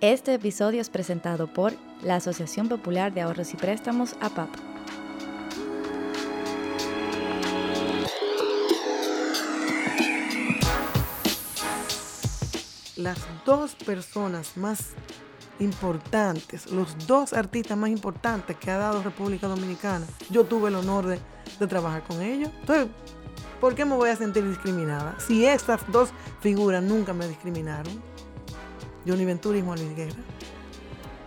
Este episodio es presentado por la Asociación Popular de Ahorros y Préstamos APAP. Las dos personas más importantes, los dos artistas más importantes que ha dado República Dominicana, yo tuve el honor de, trabajar con ellos. Entonces, ¿por qué me voy a sentir discriminada? Si estas dos figuras nunca me discriminaron. Johnny Ventura y Juan Luis Guerra.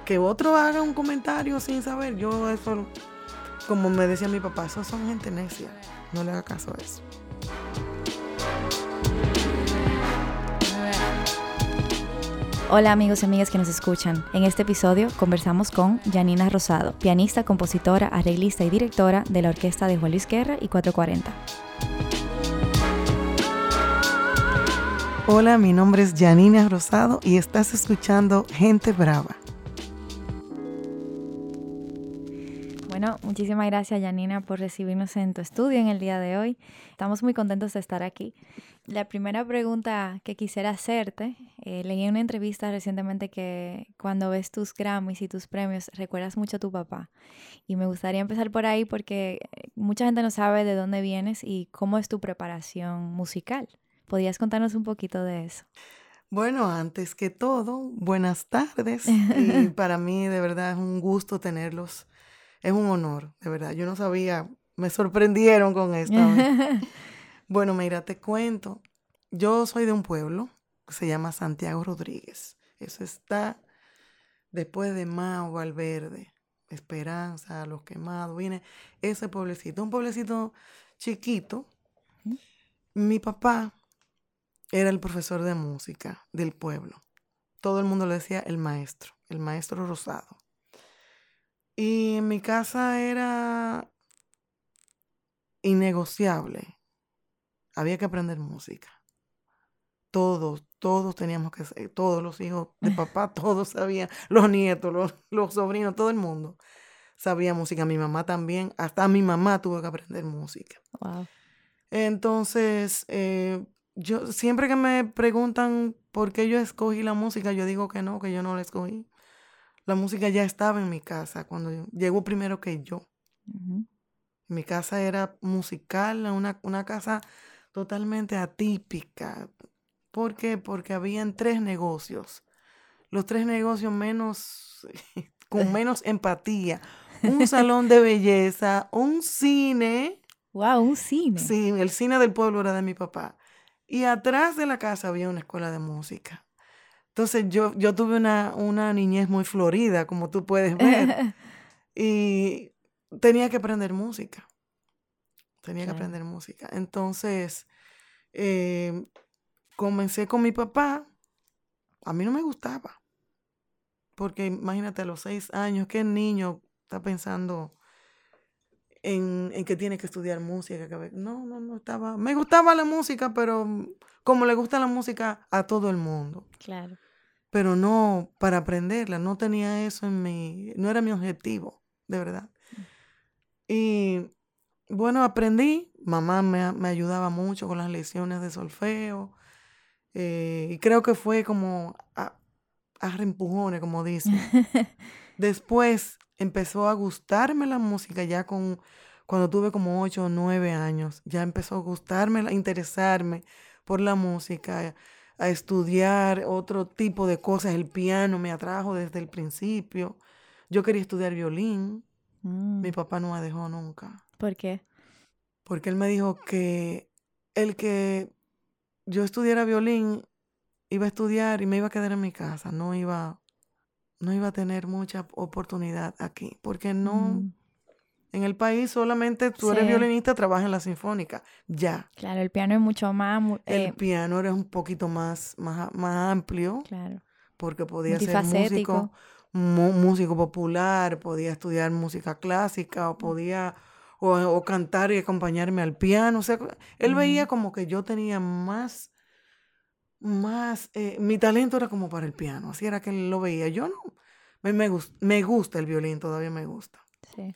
Que otro haga un comentario sin saber, yo eso, como me decía mi papá, esos son gente necia. No le haga caso a eso. Hola amigos y amigas que nos escuchan. En este episodio conversamos con Janina Rosado, pianista, compositora, arreglista y directora de la orquesta de Juan Luis Guerra y 440. Hola, mi nombre es Janina Rosado y estás escuchando Gente Brava. Bueno, muchísimas gracias Janina por recibirnos en tu estudio en el día de hoy. Estamos muy contentos de estar aquí. La primera pregunta que quisiera hacerte, eh, leí en una entrevista recientemente que cuando ves tus Grammys y tus premios recuerdas mucho a tu papá. Y me gustaría empezar por ahí porque eh, mucha gente no sabe de dónde vienes y cómo es tu preparación musical. ¿Podrías contarnos un poquito de eso? Bueno, antes que todo, buenas tardes. Y para mí de verdad es un gusto tenerlos. Es un honor, de verdad. Yo no sabía, me sorprendieron con esto. bueno, mira, te cuento. Yo soy de un pueblo que se llama Santiago Rodríguez. Eso está después de Mao, Valverde, Esperanza, Los Quemados. Viene ese pueblecito, un pueblecito chiquito. Mi papá era el profesor de música del pueblo. Todo el mundo le decía el maestro, el maestro Rosado. Y en mi casa era innegociable. Había que aprender música. Todos, todos teníamos que ser, todos los hijos de papá, todos sabían, los nietos, los, los sobrinos, todo el mundo sabía música. Mi mamá también, hasta mi mamá tuvo que aprender música. Wow. Entonces, eh, yo siempre que me preguntan por qué yo escogí la música, yo digo que no, que yo no la escogí. La música ya estaba en mi casa cuando llegó primero que yo. Mi casa era musical, una, una casa totalmente atípica. ¿Por qué? Porque habían tres negocios. Los tres negocios menos, con menos empatía. Un salón de belleza, un cine. Wow, un cine. Sí, el cine del pueblo era de mi papá. Y atrás de la casa había una escuela de música. Entonces yo, yo tuve una, una niñez muy florida, como tú puedes ver. y tenía que aprender música. Tenía que aprender música. Entonces, eh, comencé con mi papá. A mí no me gustaba. Porque imagínate, a los seis años, ¿qué niño está pensando en, en, que tiene que estudiar música. No, no, no estaba. Me gustaba la música, pero como le gusta la música a todo el mundo. Claro. Pero no para aprenderla, no tenía eso en mi. No era mi objetivo, de verdad. Y bueno, aprendí. Mamá me, me ayudaba mucho con las lecciones de solfeo. Eh, y creo que fue como a, a reempujones, como dicen. Después empezó a gustarme la música ya con cuando tuve como 8 o 9 años. Ya empezó a gustarme, a interesarme por la música, a estudiar otro tipo de cosas. El piano me atrajo desde el principio. Yo quería estudiar violín. Mm. Mi papá no me dejó nunca. ¿Por qué? Porque él me dijo que el que yo estudiara violín iba a estudiar y me iba a quedar en mi casa, no iba no iba a tener mucha oportunidad aquí, porque no, Mm. en el país solamente tú eres violinista, trabajas en la sinfónica, ya. Claro, el piano es mucho más. El eh, piano era un poquito más, más, más amplio, claro. porque podía ser músico, mu- músico popular, podía estudiar música clásica, o podía, o, o cantar y acompañarme al piano. O sea, él veía Ujú. como que yo tenía más, más, eh, mi talento era como para el piano, así era que él lo veía. Yo no, me, me gusta el violín, todavía me gusta. Sí.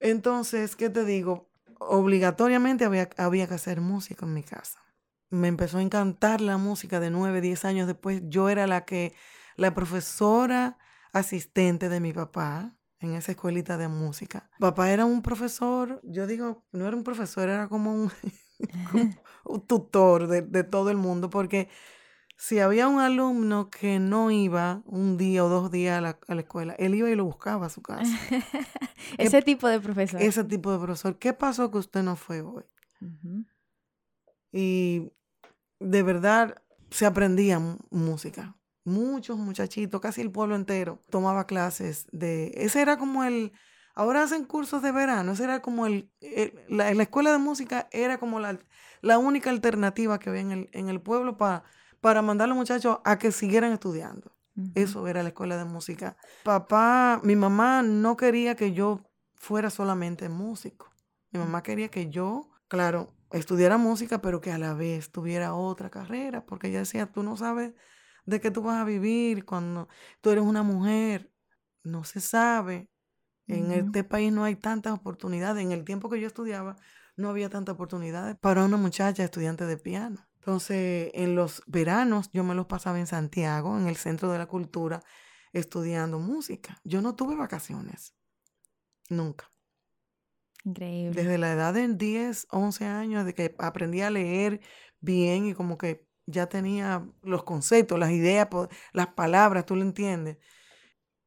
Entonces, ¿qué te digo? Obligatoriamente había, había que hacer música en mi casa. Me empezó a encantar la música de 9, 10 años después. Yo era la que, la profesora asistente de mi papá en esa escuelita de música. Papá era un profesor, yo digo, no era un profesor, era como un, un tutor de, de, todo el mundo, porque si había un alumno que no iba un día o dos días a la, a la escuela, él iba y lo buscaba a su casa. ese tipo de profesor. Ese tipo de profesor. ¿Qué pasó que usted no fue hoy? Y de verdad se aprendía música muchos muchachitos, casi el pueblo entero, tomaba clases de... Ese era como el... Ahora hacen cursos de verano, ese era como el... la, escuela de música era como la, la única alternativa que había en el, en el pueblo para para mandar a los muchachos a que siguieran estudiando. Eso era la escuela de música. Papá, mi mamá no quería que yo fuera solamente músico. Mi mamá quería que yo, claro, estudiara música, pero que a la vez tuviera otra carrera, porque ella decía, tú no sabes de qué tú vas a vivir cuando tú eres una mujer. No se sabe. En este país no hay tantas oportunidades. En el tiempo que yo estudiaba, no había tantas oportunidades para una muchacha estudiante de piano. Entonces, en los veranos yo me los pasaba en Santiago, en el Centro de la Cultura, estudiando música. Yo no tuve vacaciones. Nunca. Increíble. Desde la edad de 10, 11 años, de que aprendí a leer bien y como que ya tenía los conceptos, las ideas, las palabras, tú lo entiendes.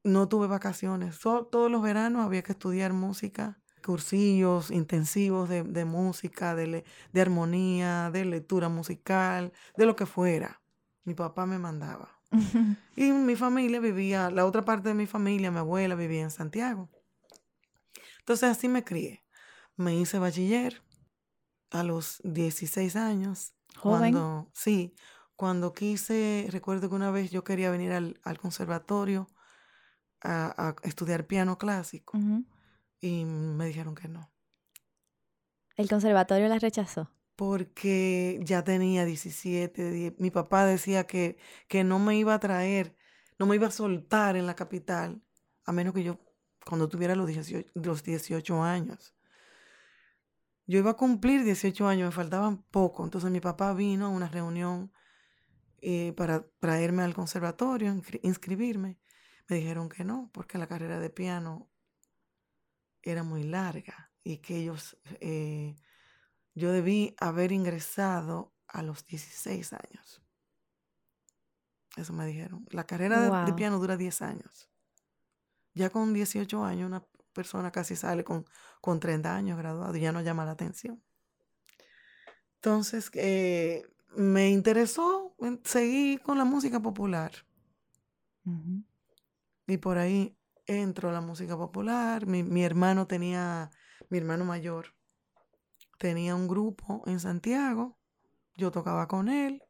No tuve vacaciones. todos los veranos había que estudiar música, cursillos intensivos de, música, de, de armonía, de lectura musical, de lo que fuera. Mi papá me mandaba. y mi familia vivía, la otra parte de mi familia, mi abuela vivía en Santiago. Entonces así me crié. Me hice bachiller a los 16 años cuando, sí, cuando quise, recuerdo que una vez yo quería venir al, conservatorio a, estudiar piano clásico y me dijeron que no. ¿El conservatorio la rechazó? Porque ya tenía 17, mi papá decía que, que no me iba a traer, no me iba a soltar en la capital, a menos que yo, cuando tuviera los 18, los 18 años. Yo iba a cumplir 18 años, me faltaban poco. Entonces mi papá vino a una reunión eh, para traerme al conservatorio, inscribirme. Me dijeron que no, porque la carrera de piano era muy larga y que ellos, eh, yo debí haber ingresado a los 16 años. Eso me dijeron. La carrera de, piano dura 10 años. Ya con 18 años una persona casi sale con, con 30 años graduado y ya no llama la atención. Entonces, eh, me interesó seguir con la música popular. Y por ahí entro la música popular. Mi, mi, hermano tenía, mi hermano mayor, tenía un grupo en Santiago. Yo tocaba con él.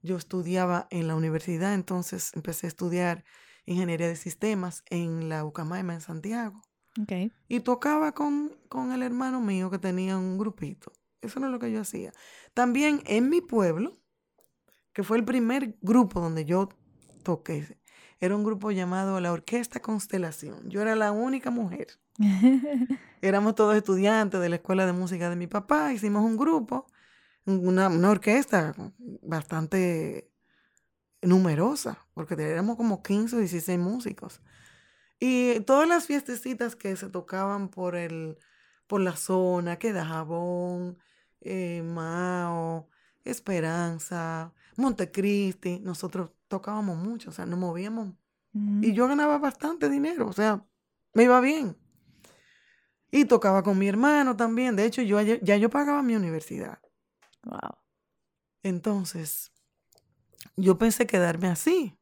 Yo estudiaba en la universidad, entonces empecé a estudiar ingeniería de sistemas en la UCAMAIMA en Santiago. Y tocaba con, con el hermano mío que tenía un grupito. Eso no es lo que yo hacía. También en mi pueblo, que fue el primer grupo donde yo toqué, era un grupo llamado la Orquesta Constelación. Yo era la única mujer. Éramos todos estudiantes de la escuela de música de mi papá. Hicimos un grupo, una, una orquesta bastante numerosa, porque éramos como 15 o 16 músicos. Y todas las fiestecitas que se tocaban por, el, por la zona, que da Jabón, eh, Mao, Esperanza, Montecristi, nosotros tocábamos mucho, o sea, nos movíamos. Y yo ganaba bastante dinero, o sea, me iba bien. Y tocaba con mi hermano también. De hecho, yo ya yo pagaba mi universidad. Wow. Entonces, yo pensé quedarme así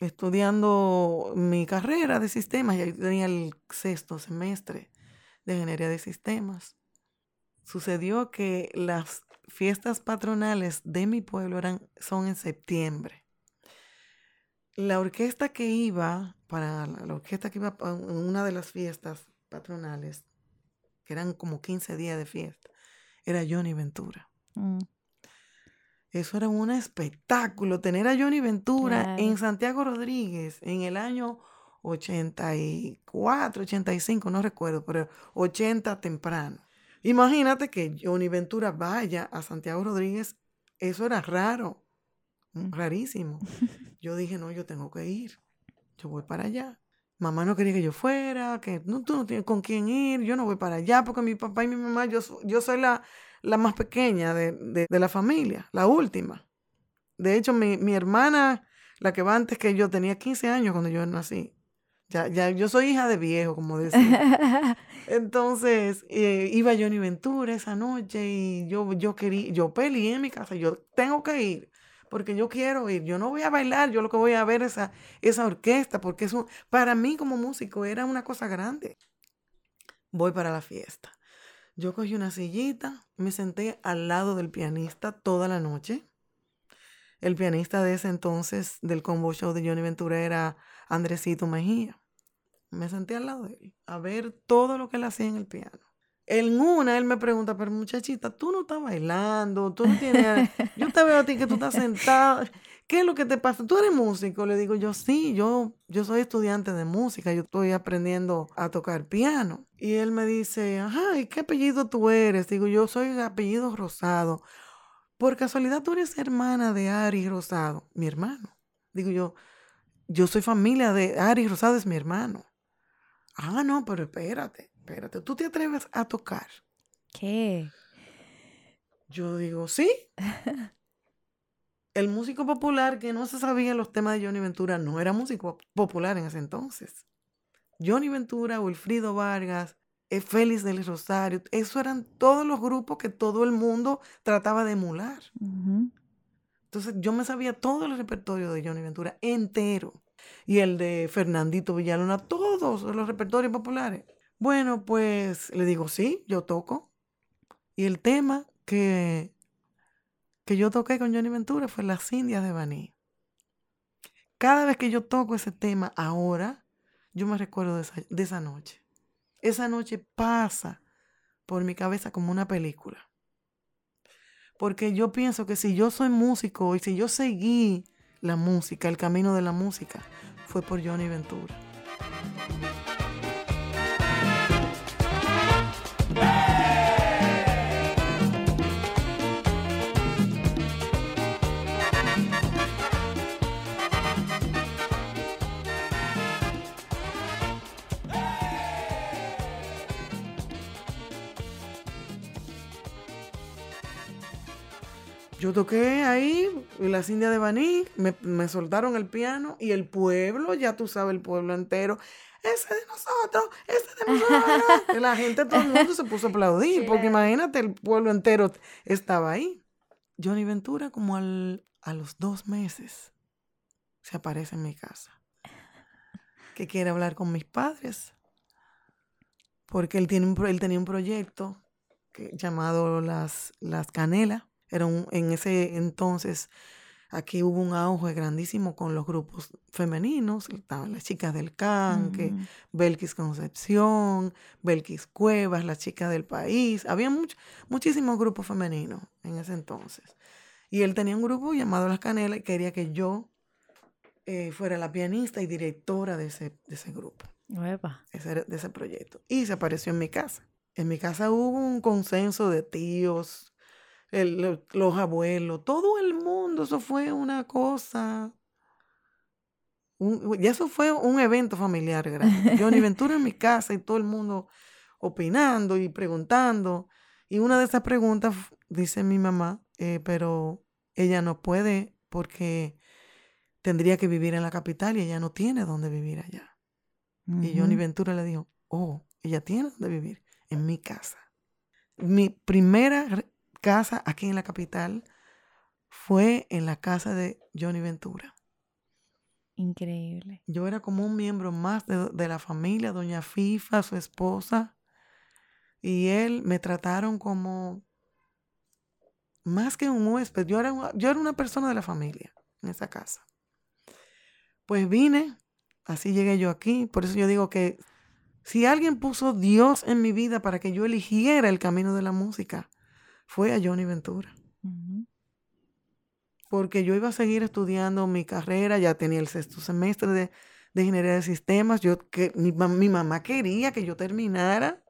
estudiando mi carrera de sistemas, ya tenía el sexto semestre de ingeniería de sistemas. Sucedió que las fiestas patronales de mi pueblo eran, son en septiembre. La orquesta que iba, para la orquesta que iba en una de las fiestas patronales, que eran como 15 días de fiesta, era Johnny Ventura. Mm. Eso era un espectáculo, tener a Johnny Ventura en Santiago Rodríguez en el año 84, 85, no recuerdo, pero 80 temprano. Imagínate que Johnny Ventura vaya a Santiago Rodríguez, eso era raro. Rarísimo. Yo dije, no, yo tengo que ir. Yo voy para allá. Mamá no quería que yo fuera, que no, tú no tienes con quién ir, yo no voy para allá porque mi papá y mi mamá, yo, yo soy la, la más pequeña de, de, la familia, la última. De hecho, mi, mi, hermana, la que va antes que yo, tenía 15 años cuando yo nací. Ya, ya, yo soy hija de viejo, como decía. Entonces, eh, iba Johnny Ventura esa noche y yo, yo quería, yo peleé en mi casa, yo tengo que ir porque yo quiero ir. Yo no voy a bailar, yo lo que voy a ver es esa, esa orquesta, porque eso para mí como músico era una cosa grande. Voy para la fiesta. Yo cogí una sillita, me senté al lado del pianista toda la noche. El pianista de ese entonces del combo show de Johnny Ventura era Andresito Mejía. Me senté al lado de él a ver todo lo que él hacía en el piano. En una, él me pregunta, pero muchachita, tú no estás bailando, tú no tienes... Yo te veo a ti que tú estás sentada. ¿Qué es lo que te pasa? ¿Tú eres músico? Le digo yo, sí, yo, yo soy estudiante de música, yo estoy aprendiendo a tocar piano. Y él me dice, ajá, ¿y qué apellido tú eres? Digo, yo soy apellido Rosado. Por casualidad, tú eres hermana de Ari Rosado, mi hermano. Digo yo, yo soy familia de Ari Rosado, es mi hermano. Ah, no, pero espérate espérate, ¿tú te atreves a tocar? ¿Qué? Yo digo, sí. El músico popular que no se sabía los temas de Johnny Ventura no era músico popular en ese entonces. Johnny Ventura, Wilfrido Vargas, eh, Félix del Rosario, esos eran todos los grupos que todo el mundo trataba de emular. Entonces yo me sabía todo el repertorio de Johnny Ventura entero. Y el de Fernandito Villalona, todos los repertorios populares. Bueno, pues le digo, sí, yo toco. Y el tema que, que yo toqué con Johnny Ventura fue Las Indias de Baní. Cada vez que yo toco ese tema ahora, yo me recuerdo de esa, de esa noche. Esa noche pasa por mi cabeza como una película. Porque yo pienso que si yo soy músico y si yo seguí la música, el camino de la música, fue por Johnny Ventura. Yo toqué ahí en las Indias de Baní, me, soltaron el piano y el pueblo, ya tú sabes, el pueblo entero, ese de nosotros, ese de nosotros. la gente, todo el mundo se puso a aplaudir, porque imagínate, el pueblo entero estaba ahí. Johnny Ventura, como al, a los dos meses, se aparece en mi casa. Que quiere hablar con mis padres. Porque él, tiene un, él tenía un proyecto que, llamado Las, Las Canelas era en ese entonces, aquí hubo un auge grandísimo con los grupos femeninos, estaban las chicas del canque, Belkis Concepción, Belkis Cuevas, las chicas del país, había muchísimos grupos femeninos en ese entonces. Y él tenía un grupo llamado Las Canelas y quería que yo eh, fuera la pianista y directora de ese, de ese grupo, de ese proyecto. Y se apareció en mi casa. En mi casa hubo un consenso de tíos, los abuelos, todo el mundo, eso fue una cosa. y eso fue un evento familiar grande. Johnny Ventura en mi casa y todo el mundo opinando y preguntando. Y una de esas preguntas dice mi mamá, eh, pero ella no puede porque tendría que vivir en la capital y ella no tiene dónde vivir allá. Y Johnny Ventura le dijo, oh, ella tiene dónde vivir, en mi casa. Mi primera casa aquí en la capital fue en la casa de Johnny Ventura. Increíble. Yo era como un miembro más de, la familia, doña Fifa, su esposa, y él me trataron como más que un huésped. Yo era, yo era una persona de la familia en esa casa. Pues vine, así llegué yo aquí. Por eso yo digo que si alguien puso Dios en mi vida para que yo eligiera el camino de la música, fue a Johnny Ventura. Porque yo iba a seguir estudiando mi carrera, ya tenía el sexto semestre de, ingeniería de sistemas, yo, que, mi, mamá quería que yo terminara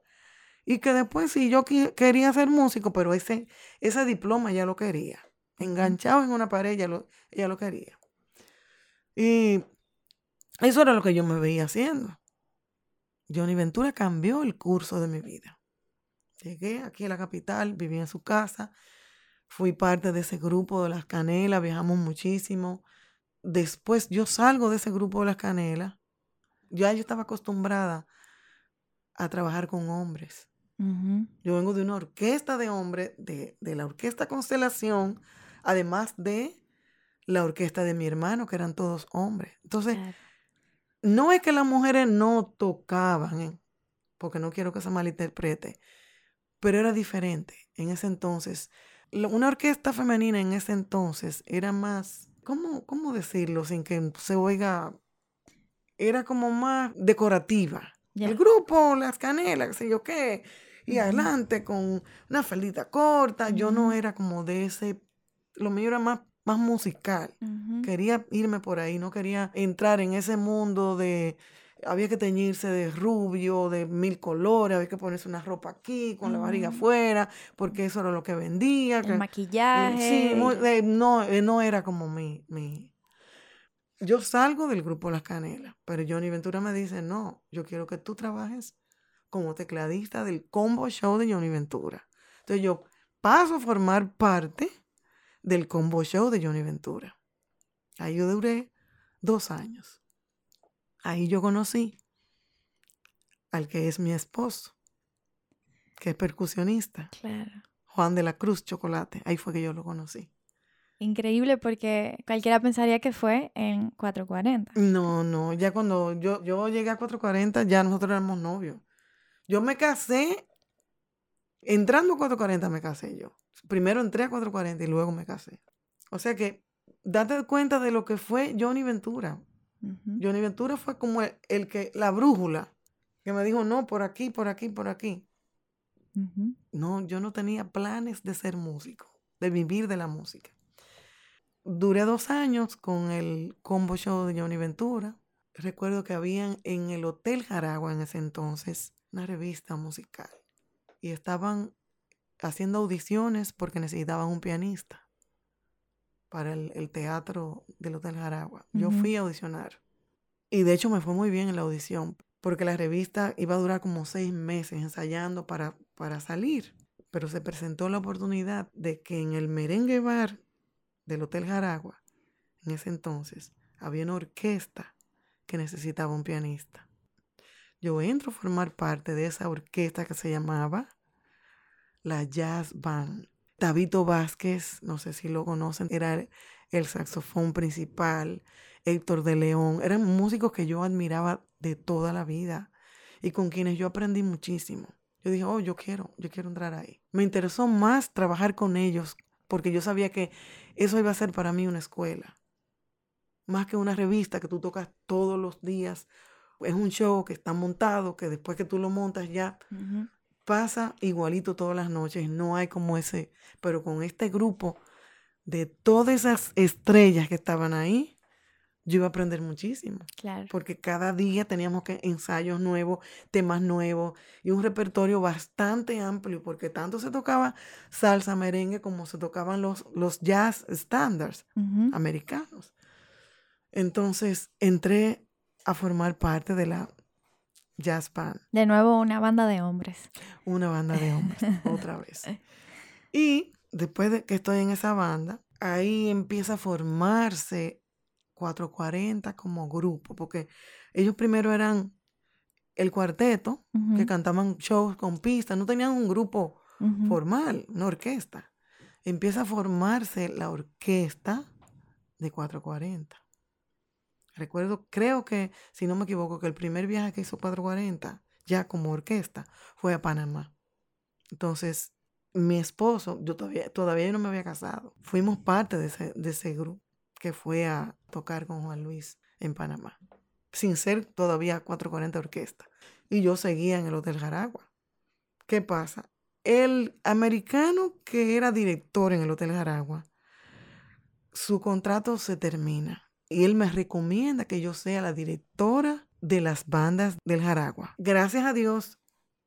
y que después sí yo quería ser músico, pero ese, ese diploma ya lo quería. enganchado en una pared, ella lo, ella lo quería. Y eso era lo que yo me veía haciendo. Johnny Ventura cambió el curso de mi vida. Llegué aquí a la capital, viví en su casa, fui parte de ese grupo de las canelas, viajamos muchísimo. Después yo salgo de ese grupo de las canelas, ya yo estaba acostumbrada a trabajar con hombres. Yo vengo de una orquesta de hombres, de, la orquesta Constelación, además de la orquesta de mi hermano, que eran todos hombres. Entonces, no es que las mujeres no tocaban, ¿eh? porque no quiero que se malinterprete, pero era diferente en ese entonces. Una orquesta femenina en ese entonces era más, ¿cómo, cómo decirlo sin que se oiga? Era como más decorativa. El grupo, las canelas, qué sé yo qué, y adelante con una faldita corta. Yo no era como de ese, lo mío era más, más musical. Quería irme por ahí, no quería entrar en ese mundo de, había que teñirse de rubio, de mil colores, había que ponerse una ropa aquí, con la barriga afuera, porque eso era lo que vendía. El maquillaje. sí, no, eh, no era como mi, mi, yo salgo del grupo Las Canelas, pero Johnny Ventura me dice, no, yo quiero que tú trabajes como tecladista del combo show de Johnny Ventura. Entonces yo paso a formar parte del combo show de Johnny Ventura. Ahí yo duré dos años. Ahí yo conocí al que es mi esposo, que es percusionista. Claro. Juan de la Cruz Chocolate. Ahí fue que yo lo conocí. Increíble porque cualquiera pensaría que fue en 440. No, no, ya cuando yo, yo llegué a 440 ya nosotros éramos novios. Yo me casé, entrando a 440 me casé yo. Primero entré a 440 y luego me casé. O sea que date cuenta de lo que fue Johnny Ventura. Johnny Ventura fue como el, que, la brújula, que me dijo, no, por aquí, por aquí, por aquí. No, yo no tenía planes de ser músico, de vivir de la música duré dos años con el combo show de Johnny Ventura. Recuerdo que habían en el Hotel Jaragua en ese entonces una revista musical y estaban haciendo audiciones porque necesitaban un pianista para el, teatro del Hotel Jaragua. Yo fui a audicionar y de hecho me fue muy bien en la audición porque la revista iba a durar como seis meses ensayando para, para salir. Pero se presentó la oportunidad de que en el merengue bar del Hotel Jaragua, en ese entonces, había una orquesta que necesitaba un pianista. Yo entro a formar parte de esa orquesta que se llamaba la Jazz Band. Tabito Vázquez, no sé si lo conocen, era el saxofón principal. Héctor de León, eran músicos que yo admiraba de toda la vida y con quienes yo aprendí muchísimo. Yo dije, oh, yo quiero, yo quiero entrar ahí. Me interesó más trabajar con ellos porque yo sabía que eso iba a ser para mí una escuela. Más que una revista que tú tocas todos los días. Es un show que está montado, que después que tú lo montas ya pasa igualito todas las noches. No hay como ese, pero con este grupo de todas esas estrellas que estaban ahí, yo iba a aprender muchísimo. Claro. Porque cada día teníamos que ensayos nuevos, temas nuevos y un repertorio bastante amplio, porque tanto se tocaba salsa, merengue, como se tocaban los, los jazz standards americanos. Entonces entré a formar parte de la jazz band. De nuevo, una banda de hombres. Una banda de hombres, otra vez. Y después de que estoy en esa banda, ahí empieza a formarse 440 como grupo, porque ellos primero eran el cuarteto, que cantaban shows con pistas, no tenían un grupo formal, una orquesta. Empieza a formarse la orquesta de 440. Recuerdo, creo que, si no me equivoco, que el primer viaje que hizo 440, ya como orquesta, fue a Panamá. Entonces, mi esposo, yo todavía, todavía no me había casado, fuimos parte de ese, de ese grupo que fue a tocar con Juan Luis en Panamá, sin ser todavía 440 orquesta. Y yo seguía en el Hotel Jaragua. ¿Qué pasa? El americano que era director en el Hotel Jaragua, su contrato se termina él me recomienda que yo sea la directora de las bandas del Jaragua. Gracias a Dios,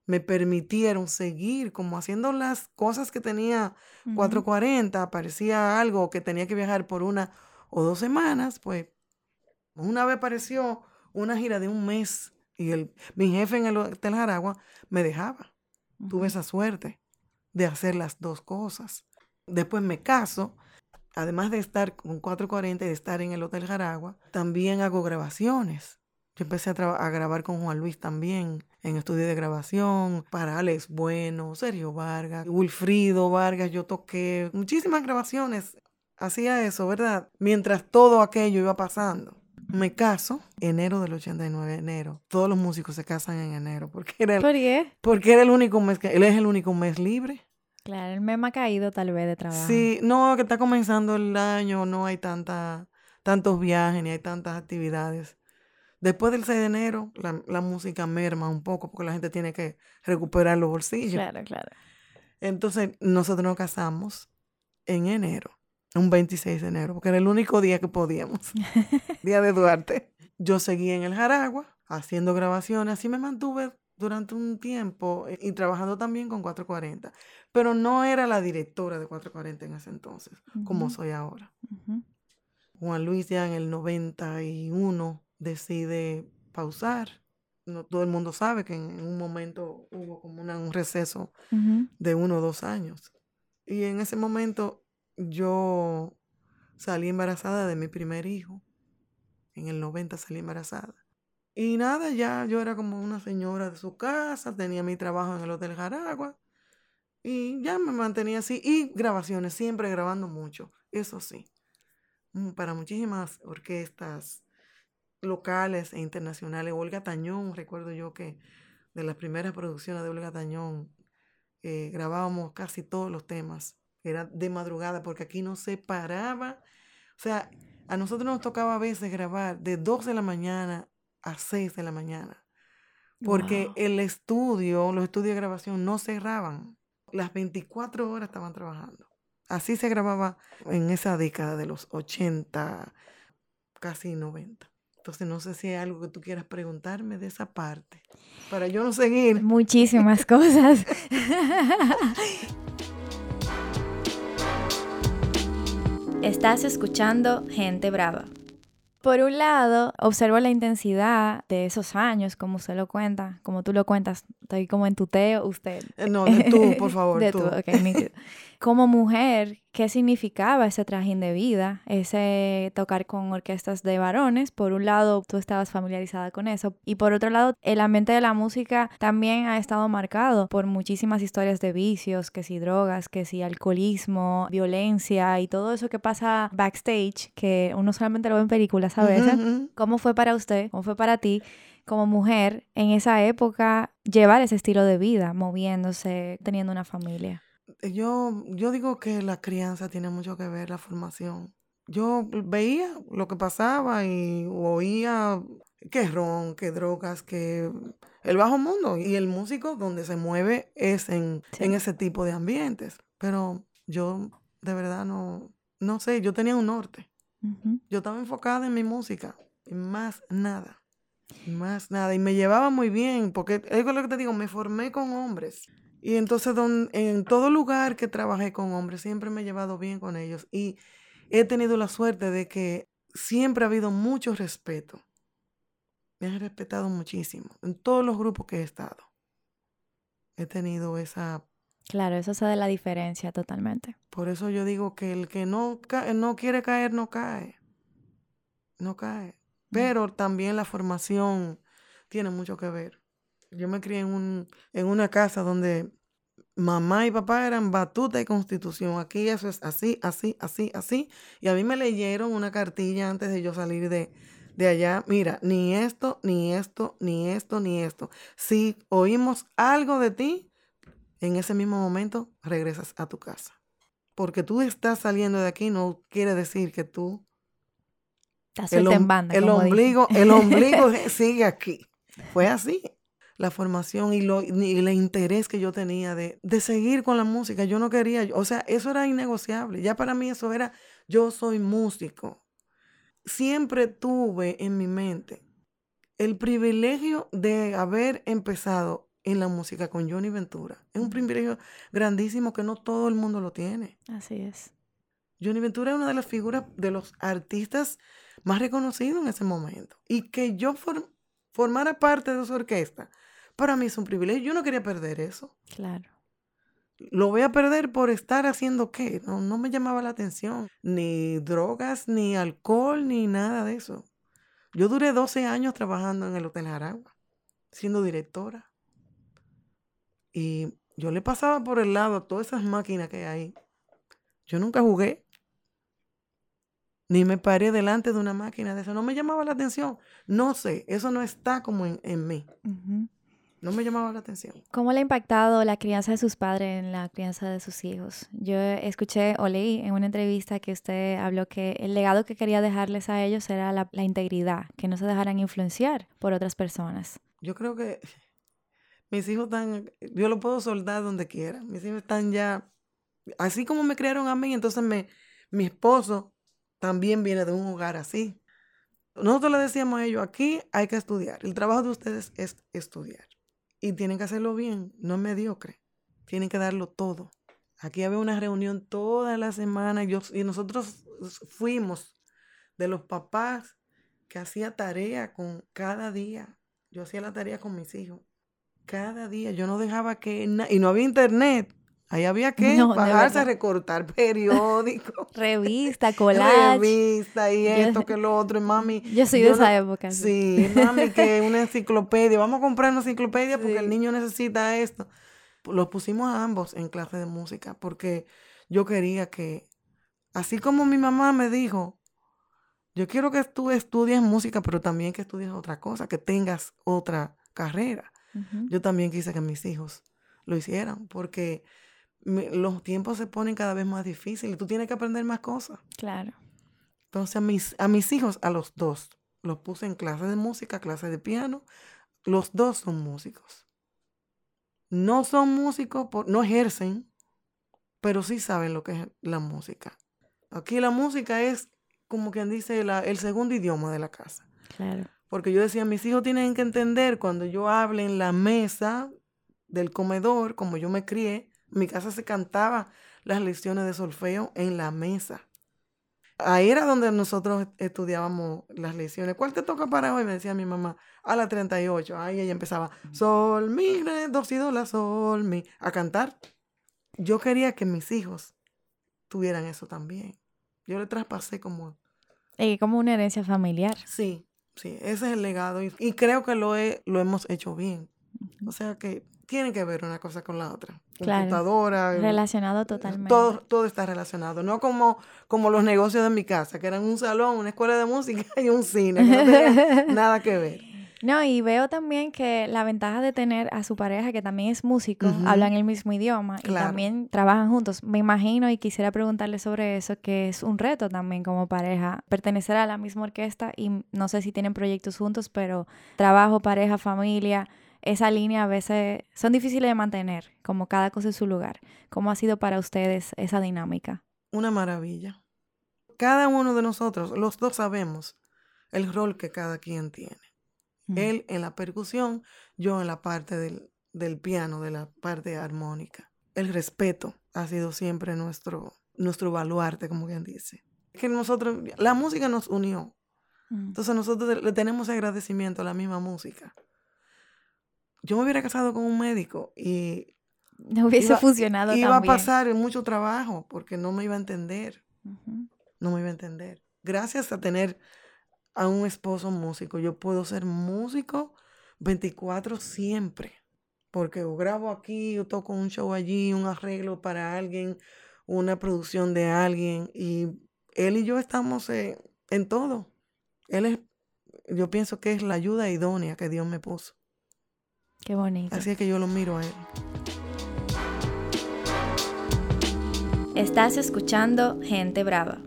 me permitieron seguir como haciendo las cosas que tenía 440, aparecía algo que tenía que viajar por una o dos semanas, pues una vez apareció una gira de un mes y el, mi jefe en el Hotel Jaragua me dejaba. Tuve esa suerte de hacer las dos cosas. Después me caso, además de estar con 440 y de estar en el Hotel Jaragua, también hago grabaciones. Yo empecé a, a, grabar con Juan Luis también en estudio de grabación, para Alex Bueno, Sergio Vargas, Wilfrido Vargas, yo toqué muchísimas grabaciones. Hacía eso, ¿verdad? Mientras todo aquello iba pasando. Me caso enero del 89, enero. Todos los músicos se casan en enero. Porque era el, ¿Por qué? Porque era el único mes que, él es el único mes libre. Claro, el mes me ha caído tal vez de trabajo. Sí, no, que está comenzando el año, no hay tanta, tantos viajes ni hay tantas actividades. Después del 6 de enero, la, la, música merma un poco porque la gente tiene que recuperar los bolsillos. Claro, claro. Entonces, nosotros nos casamos en enero, un 26 de enero, porque era el único día que podíamos, día de Duarte. Yo seguí en el Jaragua haciendo grabaciones, así me mantuve durante un tiempo y trabajando también con 440, pero no era la directora de 440 en ese entonces, uh -huh. como soy ahora. Uh -huh. Juan Luis ya en el 91 decide pausar. No, todo el mundo sabe que en, un momento hubo como una, un receso uh -huh. de uno o dos años. Y en ese momento yo salí embarazada de mi primer hijo. En el 90 salí embarazada. Y nada, ya yo era como una señora de su casa, tenía mi trabajo en el Hotel Jaragua. Y ya me mantenía así. Y grabaciones, siempre grabando mucho. Eso sí. Mm, Para muchísimas orquestas locales e internacionales. Olga Tañón, recuerdo yo que de las primeras producciones de Olga Tañón eh, grabábamos casi todos los temas. Era de madrugada porque aquí no se paraba. O sea, a nosotros nos tocaba a veces grabar de 2 de la mañana a 6 de la mañana. Porque wow. el estudio, los estudios de grabación no cerraban. Las 24 horas estaban trabajando. Así se grababa en esa década de los 80, casi 90. Entonces no sé si hay algo que tú quieras preguntarme de esa parte. Para yo no seguir. Muchísimas cosas. Estás escuchando Gente Brava. Por un lado, observo la intensidad de esos años, como usted lo cuenta, como tú lo cuentas. Estoy como en tuteo, usted. Eh, no, de tú, por favor. de tú. tú. Como mujer, ¿qué significaba ese trajín de vida? Ese tocar con orquestas de varones. Por un lado, tú estabas familiarizada con eso. Y por otro lado, el ambiente de la música también ha estado marcado por muchísimas historias de vicios, que si drogas, que si alcoholismo, violencia y todo eso que pasa backstage, que uno solamente lo ve en películas a veces. Uh -huh. ¿Cómo fue para usted? ¿Cómo fue para ti? como mujer en esa época llevar ese estilo de vida, moviéndose, teniendo una familia? Yo, yo digo que la crianza tiene mucho que ver, la formación. Yo veía lo que pasaba y oía que ron, que drogas, que el bajo mundo. Y el músico donde se mueve es en, sí. en ese tipo de ambientes. Pero yo de verdad no, no sé, yo tenía un norte. Uh -huh. Yo estaba enfocada en mi música y más nada. Más nada. Y me llevaba muy bien, porque es lo que te digo, me formé con hombres. Y entonces don, en todo lugar que trabajé con hombres, siempre me he llevado bien con ellos. Y he tenido la suerte de que siempre ha habido mucho respeto. Me han respetado muchísimo en todos los grupos que he estado. He tenido esa... Claro, eso hace la diferencia totalmente. Por eso yo digo que el que no, cae, no quiere caer, no cae. No cae. Pero también la formación tiene mucho que ver. Yo me crié en, un, en una casa donde mamá y papá eran batuta y constitución. Aquí eso es así, así, así, así. Y a mí me leyeron una cartilla antes de yo salir de, de allá. Mira, ni esto, ni esto, ni esto, ni esto. Si oímos algo de ti, en ese mismo momento regresas a tu casa. Porque tú estás saliendo de aquí no quiere decir que tú el, en banda, el ombligo, el ombligo sigue aquí. Fue así. La formación y, lo, y el interés que yo tenía de, de, seguir con la música. Yo no quería, o sea, eso era innegociable. Ya para mí eso era, yo soy músico. Siempre tuve en mi mente el privilegio de haber empezado en la música con Johnny Ventura. Es un privilegio grandísimo que no todo el mundo lo tiene. Así es. Johnny Ventura es una de las figuras de los artistas más reconocidos en ese momento. Y que yo formara parte de su orquesta, para mí es un privilegio. Yo no quería perder eso. Claro. Lo voy a perder por estar haciendo qué. No, no me llamaba la atención. Ni drogas, ni alcohol, ni nada de eso. Yo duré 12 años trabajando en el Hotel Aragua, siendo directora. Y yo le pasaba por el lado a todas esas máquinas que hay ahí. Yo nunca jugué. Ni me paré delante de una máquina de eso. No me llamaba la atención. No sé, eso no está como en, mí. No me llamaba la atención. ¿Cómo le ha impactado la crianza de sus padres en la crianza de sus hijos? Yo escuché o leí en una entrevista que usted habló que el legado que quería dejarles a ellos era la, integridad, que no se dejaran influenciar por otras personas. Yo creo que mis hijos están, yo lo puedo soldar donde quiera. Mis hijos están ya, así como me criaron a mí, entonces me, mi esposo también viene de un hogar así. Nosotros le decíamos a ellos, aquí hay que estudiar. El trabajo de ustedes es estudiar. Y tienen que hacerlo bien, no mediocre. Tienen que darlo todo. Aquí había una reunión toda la semana y, y nosotros fuimos de los papás que hacía tarea con cada día. Yo hacía la tarea con mis hijos. Cada día. Yo no dejaba que... y no había internet. Ahí había que bajarse a recortar periódicos. Revista, collage. Revista y esto, que lo otro. Y mami. Yo soy de esa época. Sí, mami, que una enciclopedia. Vamos a comprar una enciclopedia porque el niño necesita esto. Los pusimos a ambos en clase de música porque yo quería que, así como mi mamá me dijo, yo quiero que tú estudies música, pero también que estudies otra cosa, que tengas otra carrera. Yo también quise que mis hijos lo hicieran porque los tiempos se ponen cada vez más difíciles. Tú tienes que aprender más cosas. Claro. Entonces a mis, a mis hijos, a los dos, los puse en clases de música, clases de piano. Los dos son músicos. No son músicos, no ejercen, pero sí saben lo que es la música. Aquí la música es como quien dice el segundo idioma de la casa. Claro. Porque yo decía, mis hijos tienen que entender cuando yo hable en la mesa del comedor, como yo me crié, en mi casa se cantaba las lecciones de solfeo en la mesa. Ahí era donde nosotros estudiábamos las lecciones. ¿Cuál te toca para hoy? Me decía mi mamá. A la 38. Ahí ella empezaba. Sol, mi, re, do, si, do, la, sol, mi. A cantar. Yo quería que mis hijos tuvieran eso también. Yo le traspasé como... Y como una herencia familiar. Sí, sí. Ese es el legado. Y, y creo que lo, he, lo hemos hecho bien. O sea que tiene que ver una cosa con la otra. Computadora. relacionado totalmente. Todo, todo está relacionado. No como, como los negocios de mi casa, que eran un salón, una escuela de música y un cine. no nada que ver. No, y veo también que la ventaja de tener a su pareja, que también es músico, hablan el mismo idioma y también trabajan juntos. Me imagino y quisiera preguntarle sobre eso, que es un reto también como pareja, pertenecer a la misma orquesta y no sé si tienen proyectos juntos, pero trabajo, pareja, familia, esa línea a veces son difíciles de mantener, como cada cosa en su lugar. ¿Cómo ha sido para ustedes esa dinámica? Una maravilla. Cada uno de nosotros, los dos sabemos el rol que cada quien tiene. Él en la percusión, yo en la parte del, del, piano, de la parte armónica. El respeto ha sido siempre nuestro, nuestro baluarte, como quien dice. Que nosotros, la música nos unió. Entonces nosotros le tenemos agradecimiento a la misma música yo me hubiera casado con un médico y... No hubiese funcionado Iba a pasar mucho trabajo porque no me iba a entender. No me iba a entender. Gracias a tener a un esposo músico, yo puedo ser músico 24 siempre. Porque yo grabo aquí, yo toco un show allí, un arreglo para alguien, una producción de alguien. Y él y yo estamos en todo. Él es, yo pienso que es la ayuda idónea que Dios me puso. Qué bonito. Así es que yo lo miro a él. Estás escuchando Gente Brava.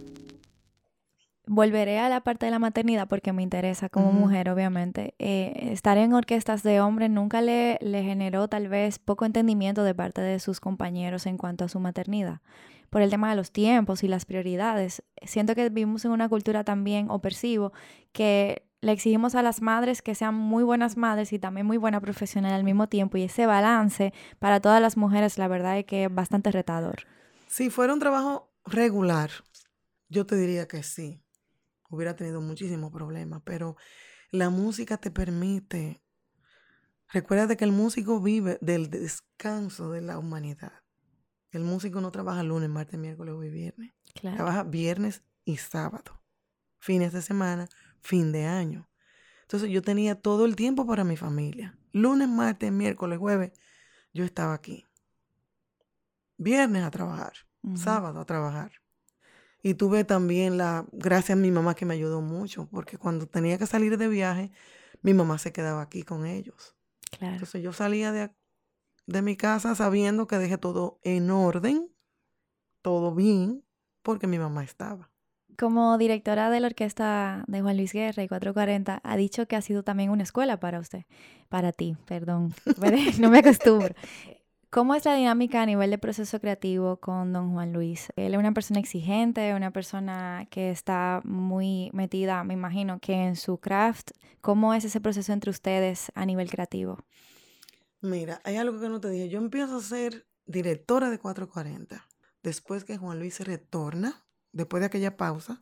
Volveré a la parte de la maternidad porque me interesa como mujer, obviamente. Eh, estar en orquestas de hombres nunca le, le generó tal vez poco entendimiento de parte de sus compañeros en cuanto a su maternidad. Por el tema de los tiempos y las prioridades. Siento que vivimos en una cultura también, o percibo, que le exigimos a las madres que sean muy buenas madres y también muy buenas profesionales al mismo tiempo y ese balance para todas las mujeres la verdad es que es bastante retador. Si fuera un trabajo regular, yo te diría que sí, hubiera tenido muchísimos problemas, pero la música te permite, recuerda que el músico vive del descanso de la humanidad. El músico no trabaja lunes, martes, miércoles o viernes. Trabaja viernes y sábado. Fines de semana, fin de año. Entonces yo tenía todo el tiempo para mi familia. Lunes, martes, miércoles, jueves, yo estaba aquí. Viernes a trabajar, sábado a trabajar. Y tuve también la, gracias a mi mamá que me ayudó mucho, porque cuando tenía que salir de viaje, mi mamá se quedaba aquí con ellos. Claro. Entonces yo salía de, de mi casa sabiendo que dejé todo en orden, todo bien, porque mi mamá estaba. Como directora de la orquesta de Juan Luis Guerra y 440, ha dicho que ha sido también una escuela para usted, para ti, perdón, no me acostumbro. ¿Cómo es la dinámica a nivel de proceso creativo con don Juan Luis? Él es una persona exigente, una persona que está muy metida, me imagino, que en su craft. ¿Cómo es ese proceso entre ustedes a nivel creativo? Mira, hay algo que no te dije. Yo empiezo a ser directora de 440 después que Juan Luis se retorna, después de aquella pausa,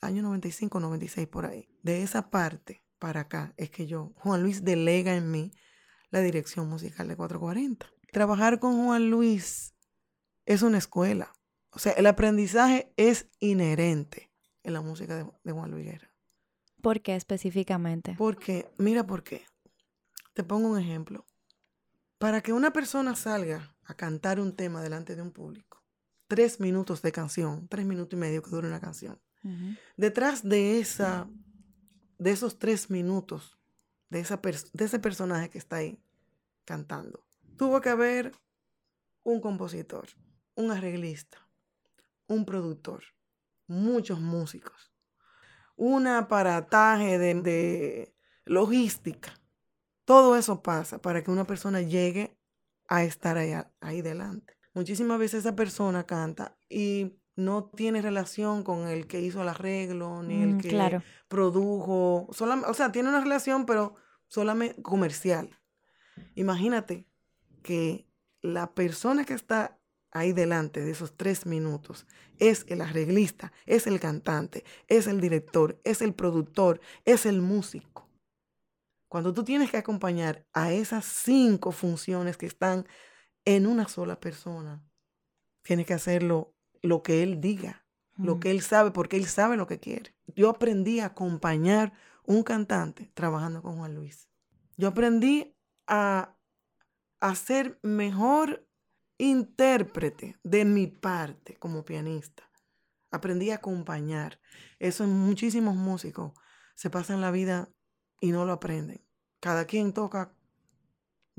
año 95, 96 por ahí. De esa parte para acá es que yo, Juan Luis delega en mí la dirección musical de 440. Trabajar con Juan Luis es una escuela. O sea, el aprendizaje es inherente en la música de, Juan Luis Guerra. ¿Por qué específicamente? Porque, mira por qué. Te pongo un ejemplo. Para que una persona salga a cantar un tema delante de un público, tres minutos de canción, tres minutos y medio que dura una canción. Detrás de, esa, de esos tres minutos, de, esa de ese personaje que está ahí cantando, tuvo que haber un compositor, un arreglista, un productor, muchos músicos, un aparataje de, logística. Todo eso pasa para que una persona llegue a estar ahí, ahí delante. Muchísimas veces esa persona canta y no tiene relación con el que hizo el arreglo, ni el mm, que produjo. o sea, tiene una relación, pero solamente comercial. Imagínate que la persona que está ahí delante de esos tres minutos es el arreglista, es el cantante, es el director, es el productor, es el músico. Cuando tú tienes que acompañar a esas cinco funciones que están en una sola persona, tienes que hacerlo lo que él diga, lo que él sabe, porque él sabe lo que quiere. Yo aprendí a acompañar un cantante trabajando con Juan Luis. Yo aprendí a a ser mejor intérprete de mi parte como pianista. Aprendí a acompañar. Eso muchísimos músicos se pasan la vida y no lo aprenden. Cada quien toca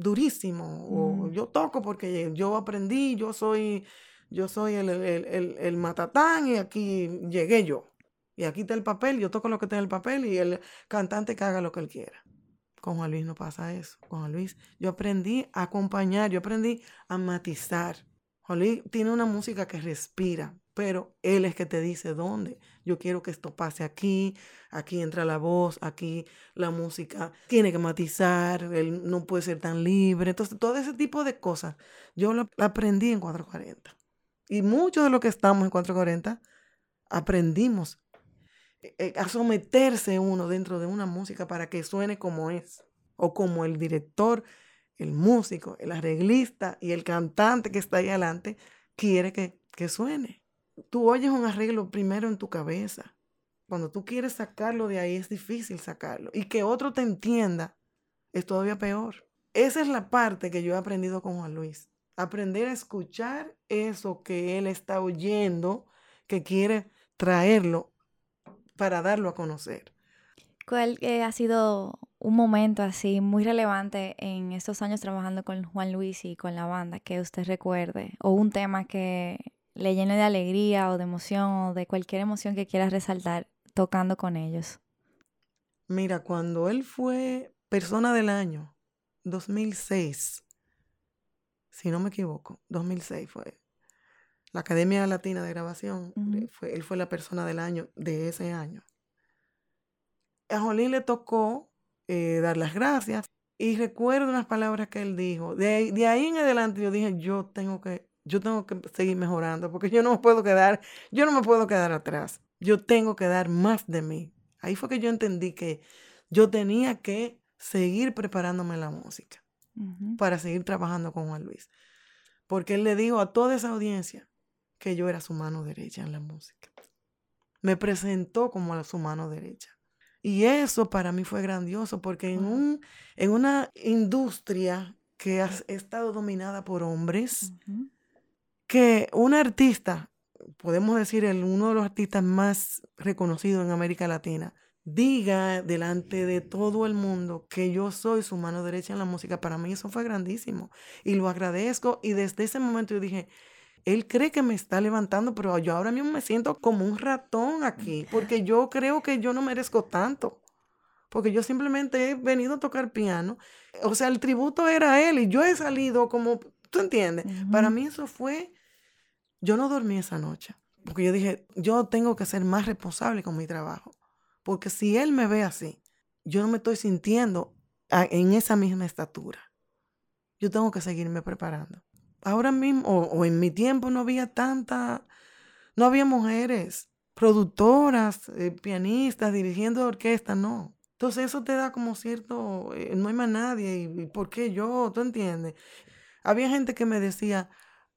durísimo. O mm. yo toco porque yo aprendí, yo soy, yo soy el, el, matatán y aquí llegué yo. Y aquí está el papel, yo toco lo que está en el papel y el cantante que haga lo que él quiera. Con Juan Luis no pasa eso. Con Juan Luis yo aprendí a acompañar, yo aprendí a matizar. Juan Luis tiene una música que respira, pero él es que te dice dónde. Yo quiero que esto pase aquí, aquí entra la voz, aquí la música tiene que matizar, él no puede ser tan libre. Entonces, todo ese tipo de cosas yo lo aprendí en 440. Y mucho de lo que estamos en 440 aprendimos eh, a someterse uno dentro de una música para que suene como es, o como el director, el músico, el arreglista y el cantante que está ahí adelante quiere que, que suene. Tú oyes un arreglo primero en tu cabeza. Cuando tú quieres sacarlo de ahí es difícil sacarlo. Y que otro te entienda es todavía peor. Esa es la parte que yo he aprendido con Juan Luis. Aprender a escuchar eso que él está oyendo, que quiere traerlo para darlo a conocer. ¿Cuál eh, ha sido un momento así muy relevante en estos años trabajando con Juan Luis y con la banda que usted recuerde? ¿O un tema que le llene de alegría o de emoción o de cualquier emoción que quieras resaltar tocando con ellos? Mira, cuando él fue persona del año, 2006, si no me equivoco, 2006 fue la Academia Latina de Grabación, eh, fue, él fue la persona del año, de ese año. a Jolín le tocó eh, dar las gracias y recuerdo unas palabras que él dijo. De, de ahí en adelante yo dije, yo tengo que, yo tengo que seguir mejorando porque yo no me puedo quedar, yo no me puedo quedar atrás. Yo tengo que dar más de mí. Ahí fue que yo entendí que yo tenía que seguir preparándome la música para seguir trabajando con Juan Luis. Porque él le dijo a toda esa audiencia que yo era su mano derecha en la música. Me presentó como su mano derecha. Y eso para mí fue grandioso porque en, un, en una industria que ha estado dominada por hombres, que un artista, podemos decir el, uno de los artistas más reconocidos en América Latina, diga delante de todo el mundo que yo soy su mano derecha en la música, para mí eso fue grandísimo. Y lo agradezco y desde ese momento yo dije, él cree que me está levantando, pero yo ahora mismo me siento como un ratón aquí, porque yo creo que yo no merezco tanto. Porque yo simplemente he venido a tocar piano. O sea, el tributo era él y yo he salido como, ¿tú entiendes? Para mí eso fue, yo no dormí esa noche, porque yo dije, yo tengo que ser más responsable con mi trabajo. Porque si él me ve así, yo no me estoy sintiendo en esa misma estatura. Yo tengo que seguirme preparando. Ahora mismo, o, en mi tiempo, no había tanta, no había mujeres productoras, eh, pianistas, dirigiendo orquesta, no. Entonces eso te da como cierto, eh, no hay más nadie, y, ¿por qué yo? ¿Tú entiendes? Había gente que me decía,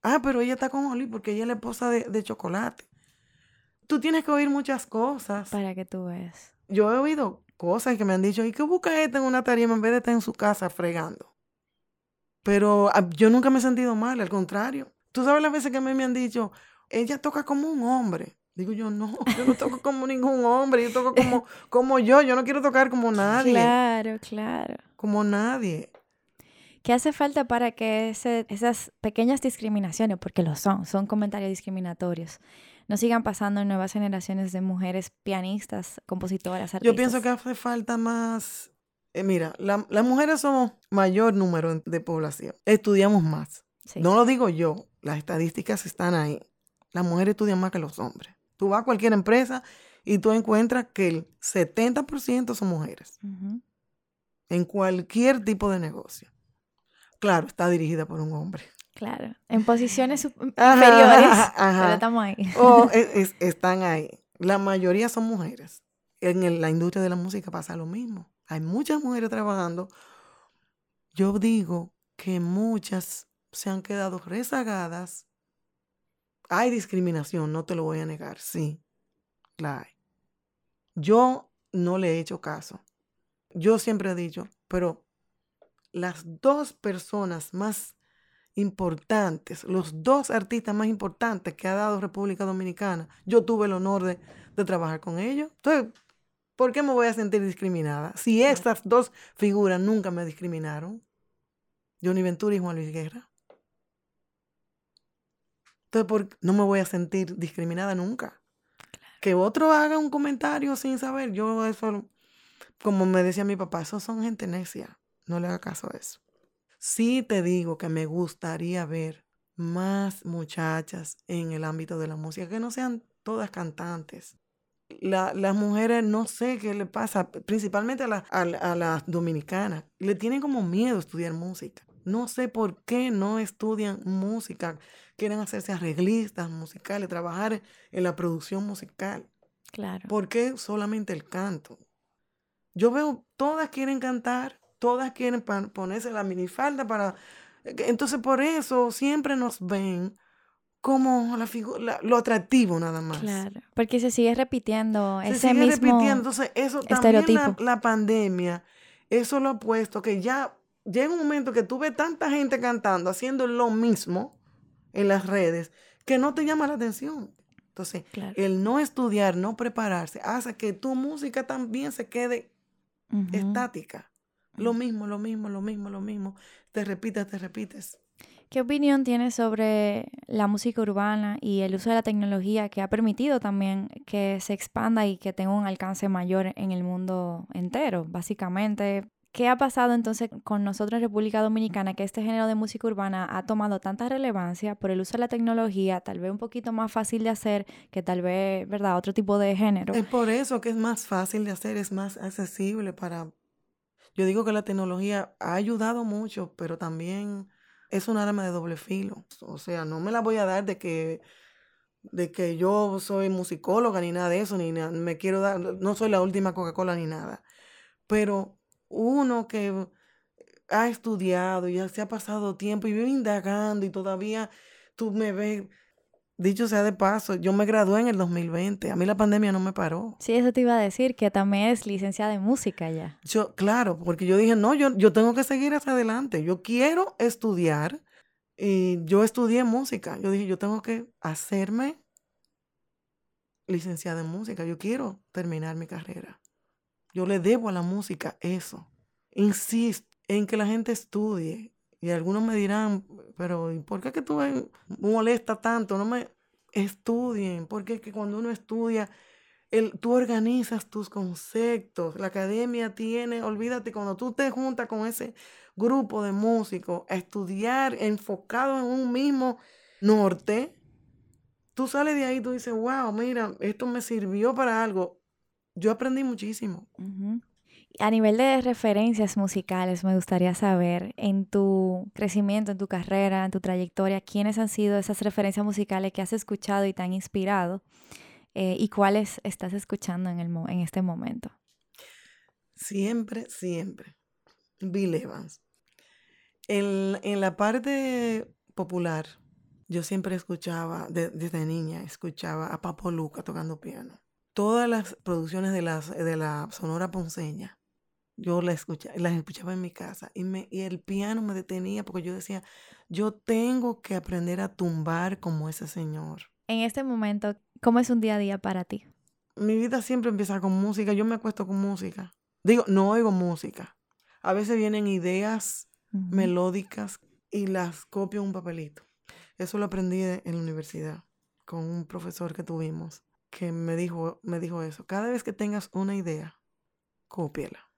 ah, pero ella está con Oli porque ella es la esposa de, de chocolate tú tienes que oír muchas cosas. Para que tú veas. Yo he oído cosas que me han dicho, ¿y qué busca esta en una tarima en vez de estar en su casa fregando? Pero ah, yo nunca me he sentido mal, al contrario. Tú sabes las veces que a mí me han dicho, ella toca como un hombre. Digo yo, no, yo no toco como ningún hombre, yo toco como, como yo, yo no quiero tocar como nadie. Claro, claro. Como nadie. ¿Qué hace falta para que esas pequeñas discriminaciones, porque lo son, son comentarios discriminatorios, no sigan pasando en nuevas generaciones de mujeres pianistas, compositoras, artistas. Yo pienso que hace falta más... Eh, mira, las mujeres somos mayor número de población. Estudiamos más. No lo digo yo, las estadísticas están ahí. Las mujeres estudian más que los hombres. Tú vas a cualquier empresa y tú encuentras que el 70% son mujeres. En cualquier tipo de negocio. Claro, está dirigida por un hombre. Claro, en posiciones inferiores, pero estamos ahí. O están ahí. La mayoría son mujeres. En la industria de la música pasa lo mismo. Hay muchas mujeres trabajando. Yo digo que muchas se han quedado rezagadas. Hay discriminación, no te lo voy a negar, sí, la hay. Yo no le he hecho caso. Yo siempre he dicho, pero las dos personas más importantes, los dos artistas más importantes que ha dado República Dominicana, yo tuve el honor de, trabajar con ellos. Entonces, ¿por qué me voy a sentir discriminada? Si estas dos figuras nunca me discriminaron, Johnny Ventura y Juan Luis Guerra. Entonces, ¿por no me voy a sentir discriminada nunca. Que otro haga un comentario sin saber, yo eso, como me decía mi papá, esos son gente necia. No le haga caso a eso. Sí te digo que me gustaría ver más muchachas en el ámbito de la música, que no sean todas cantantes. las mujeres, no sé qué le pasa, principalmente a, a, las dominicanas, le tienen como miedo estudiar música. No sé por qué no estudian música, quieren hacerse arreglistas musicales, trabajar en la producción musical. Claro. ¿Por qué solamente el canto? Yo veo, todas quieren cantar, todas quieren ponerse la minifalda para... Entonces por eso siempre nos ven como la figura, lo atractivo nada más. Claro, porque se sigue repitiendo se ese sigue repitiendo. Entonces eso también la, la, pandemia, eso lo ha puesto que ya llega un momento que tú ves tanta gente cantando, haciendo lo mismo en las redes, que no te llama la atención. Entonces, el no estudiar, no prepararse, hace que tu música también se quede estática. Lo mismo, lo mismo, lo mismo, lo mismo. Te repites, te repites. ¿Qué opinión tienes sobre la música urbana y el uso de la tecnología que ha permitido también que se expanda y que tenga un alcance mayor en el mundo entero? Básicamente, ¿Qué ha pasado entonces con nosotros en República Dominicana que este género de música urbana ha tomado tanta relevancia por el uso de la tecnología, tal vez un poquito más fácil de hacer que tal vez, ¿verdad?, otro tipo de género. Es por eso que es más fácil de hacer, es más accesible para... Yo digo que la tecnología ha ayudado mucho, pero también es un arma de doble filo. O sea, no me la voy a dar de que de que yo soy musicóloga ni nada de eso, ni me quiero dar, no soy la última Coca-Cola ni nada. Pero uno que ha estudiado y se ha pasado tiempo y vive indagando y todavía tú me ves, dicho sea de paso, yo me gradué en el 2020, a mí la pandemia no me paró. Sí, eso te iba a decir, que también es licenciada en música ya. Yo, claro, porque yo dije, no, yo, yo tengo que seguir hacia adelante, yo quiero estudiar y yo estudié música, yo dije, yo tengo que hacerme licenciada en música, yo quiero terminar mi carrera. Yo le debo a la música eso. Insisto en que la gente estudie. Y algunos me dirán, pero ¿y por qué que tú molesta tanto? No me estudien, porque es que cuando uno estudia, tú organizas tus conceptos. La academia tiene, olvídate, cuando tú te juntas con ese grupo de músicos a estudiar enfocado en un mismo norte, tú sales de ahí y tú dices, wow, mira, esto me sirvió para algo yo aprendí muchísimo. A nivel de referencias musicales, me gustaría saber en tu crecimiento, en tu carrera, en tu trayectoria, quiénes han sido esas referencias musicales que has escuchado y te han inspirado eh, y cuáles estás escuchando en, el, en este momento. Siempre, siempre. Bill Evans. En, en la parte popular, yo siempre escuchaba, desde niña, escuchaba a Papo Luca tocando piano todas las producciones de, las, de la Sonora Ponceña, yo las escuchaba, las escuchaba en mi casa y, me, y el piano me detenía porque yo decía, yo tengo que aprender a tumbar como ese señor. En este momento, ¿cómo es un día a día para ti? Mi vida siempre empieza con música, yo me acuesto con música. Digo, no oigo música. A veces vienen ideas melódicas y las copio en un papelito. Eso lo aprendí en la universidad con un profesor que tuvimos que me dijo, me dijo eso. Cada vez que tengas una idea, cópiala.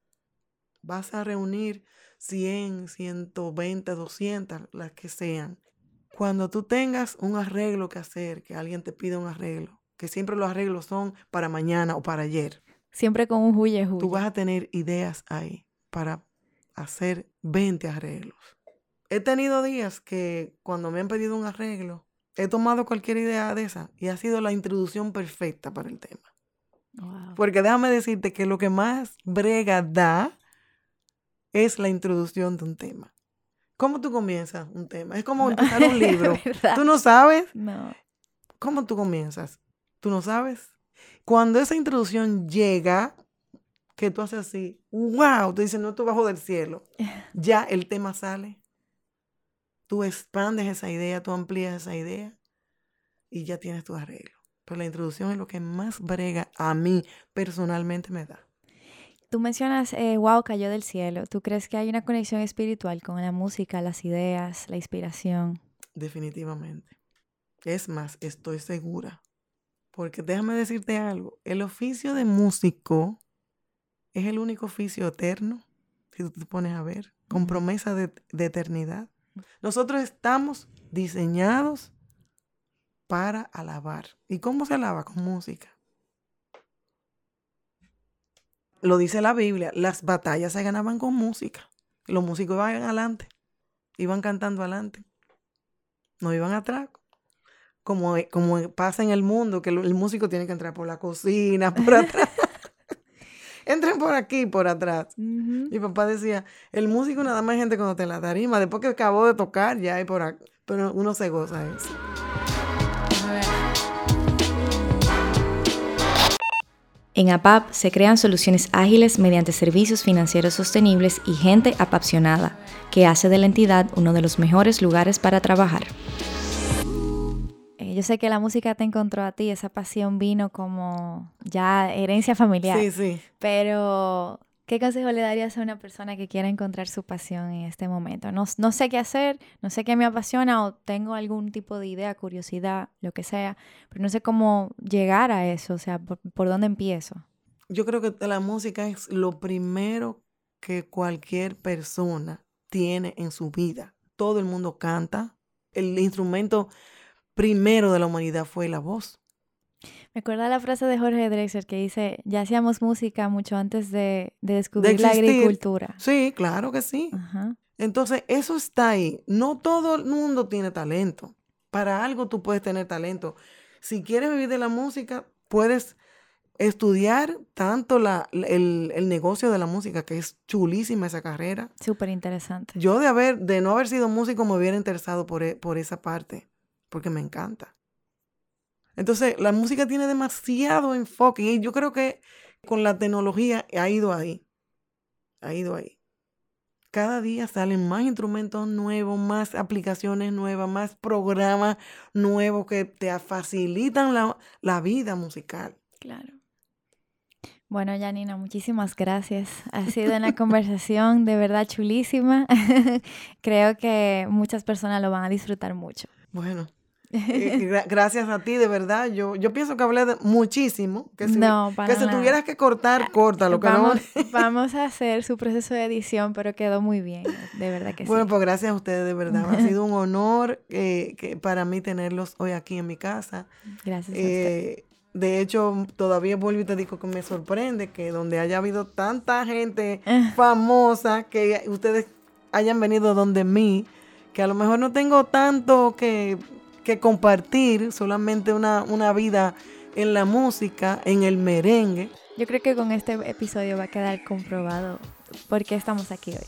Vas a reunir 100, 120, 200, las que sean. Cuando tú tengas un arreglo que hacer, que alguien te pida un arreglo, que siempre los arreglos son para mañana o para ayer. Siempre con un huye, huye. Tú vas a tener ideas ahí para hacer 20 arreglos. He tenido días que cuando me han pedido un arreglo, he tomado cualquier idea de esa y ha sido la introducción perfecta para el tema. Porque déjame decirte que lo que más brega da es la introducción de un tema. ¿Cómo tú comienzas un tema? Es como empezar un libro. ¿Tú no sabes? No. ¿Cómo tú comienzas? ¿Tú no sabes? Cuando esa introducción llega, que tú haces así, wow, tú dices, no, tú bajo del cielo. Ya el tema sale tú expandes esa idea, tú amplías esa idea y ya tienes tu arreglo. Pero la introducción es lo que más brega a mí personalmente me da. Tú mencionas, eh, wow, cayó del cielo. ¿Tú crees que hay una conexión espiritual con la música, las ideas, la inspiración? Definitivamente. Es más, estoy segura. Porque déjame decirte algo, el oficio de músico es el único oficio eterno, si tú te pones a ver, con promesa de eternidad. Nosotros estamos diseñados para alabar. ¿Y cómo se alaba? Con música. Lo dice la Biblia, las batallas se ganaban con música. Los músicos iban adelante, iban cantando adelante, no iban atrás. Como, como pasa en el mundo, que el músico tiene que entrar por la cocina, por atrás. entren por aquí, por atrás. Mi papá decía, el músico nada más gente cuando te la tarima, después que acabó de tocar, ya hay por aquí. Pero uno se goza eso. En APAP se crean soluciones ágiles mediante servicios financieros sostenibles y gente apasionada, que hace de la entidad uno de los mejores lugares para trabajar yo sé que la música te encontró a ti, esa pasión vino como ya herencia familiar. Sí, sí. Pero, ¿qué consejo le darías a una persona que quiera encontrar su pasión en este momento? No, no sé qué hacer, no sé qué me apasiona o tengo algún tipo de idea, curiosidad, lo que sea, pero no sé cómo llegar a eso, o sea, por, por dónde empiezo. Yo creo que la música es lo primero que cualquier persona tiene en su vida. Todo el mundo canta. El instrumento primero de la humanidad fue la voz. Me acuerdo la frase de Jorge Drexler que dice, ya hacíamos música mucho antes de, descubrir la agricultura. Sí, claro que sí. Entonces, eso está ahí. No todo el mundo tiene talento. Para algo tú puedes tener talento. Si quieres vivir de la música, puedes estudiar tanto la, el, negocio de la música, que es chulísima esa carrera. Súper interesante. Yo de haber, de no haber sido músico, me hubiera interesado por, e, por esa parte, porque me encanta. Entonces, la música tiene demasiado enfoque y yo creo que con la tecnología ha ido ahí. Ha ido ahí. Cada día salen más instrumentos nuevos, más aplicaciones nuevas, más programas nuevos que te facilitan la, la vida musical. Claro. Bueno, Janina, muchísimas gracias. Ha sido una conversación de verdad chulísima. Creo que muchas personas lo van a disfrutar mucho. Bueno, eh, gracias a ti, de verdad. Yo, yo pienso que hablé de muchísimo. Que si, no, que si tuvieras que cortar, ah, corta lo que vamos, vamos a hacer su proceso de edición, pero quedó muy bien, de verdad que sí. Bueno, pues gracias a ustedes, de verdad. Ha sido un honor eh, que para mí tenerlos hoy aquí en mi casa. Gracias. Eh, de hecho, todavía vuelvo y te digo que me sorprende que donde haya habido tanta gente famosa, que ustedes hayan venido donde mí, que a lo mejor no tengo tanto que que compartir solamente una, una vida en la música, en el merengue. Yo creo que con este episodio va a quedar comprobado por qué estamos aquí hoy.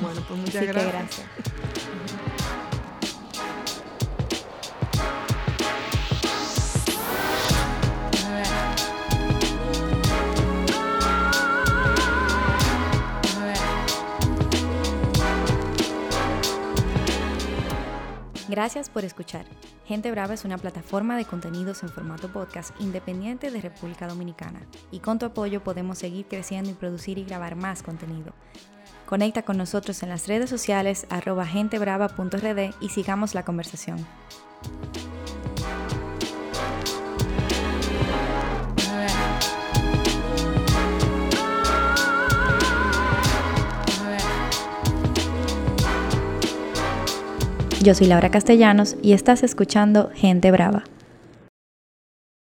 Bueno, pues muchas gracias. gracias. Gracias por escuchar. Gente Brava es una plataforma de contenidos en formato podcast independiente de República Dominicana y con tu apoyo podemos seguir creciendo y producir y grabar más contenido. Conecta con nosotros en las redes sociales arroba gentebrava.rd y sigamos la conversación. Yo soy Laura Castellanos y estás escuchando Gente Brava.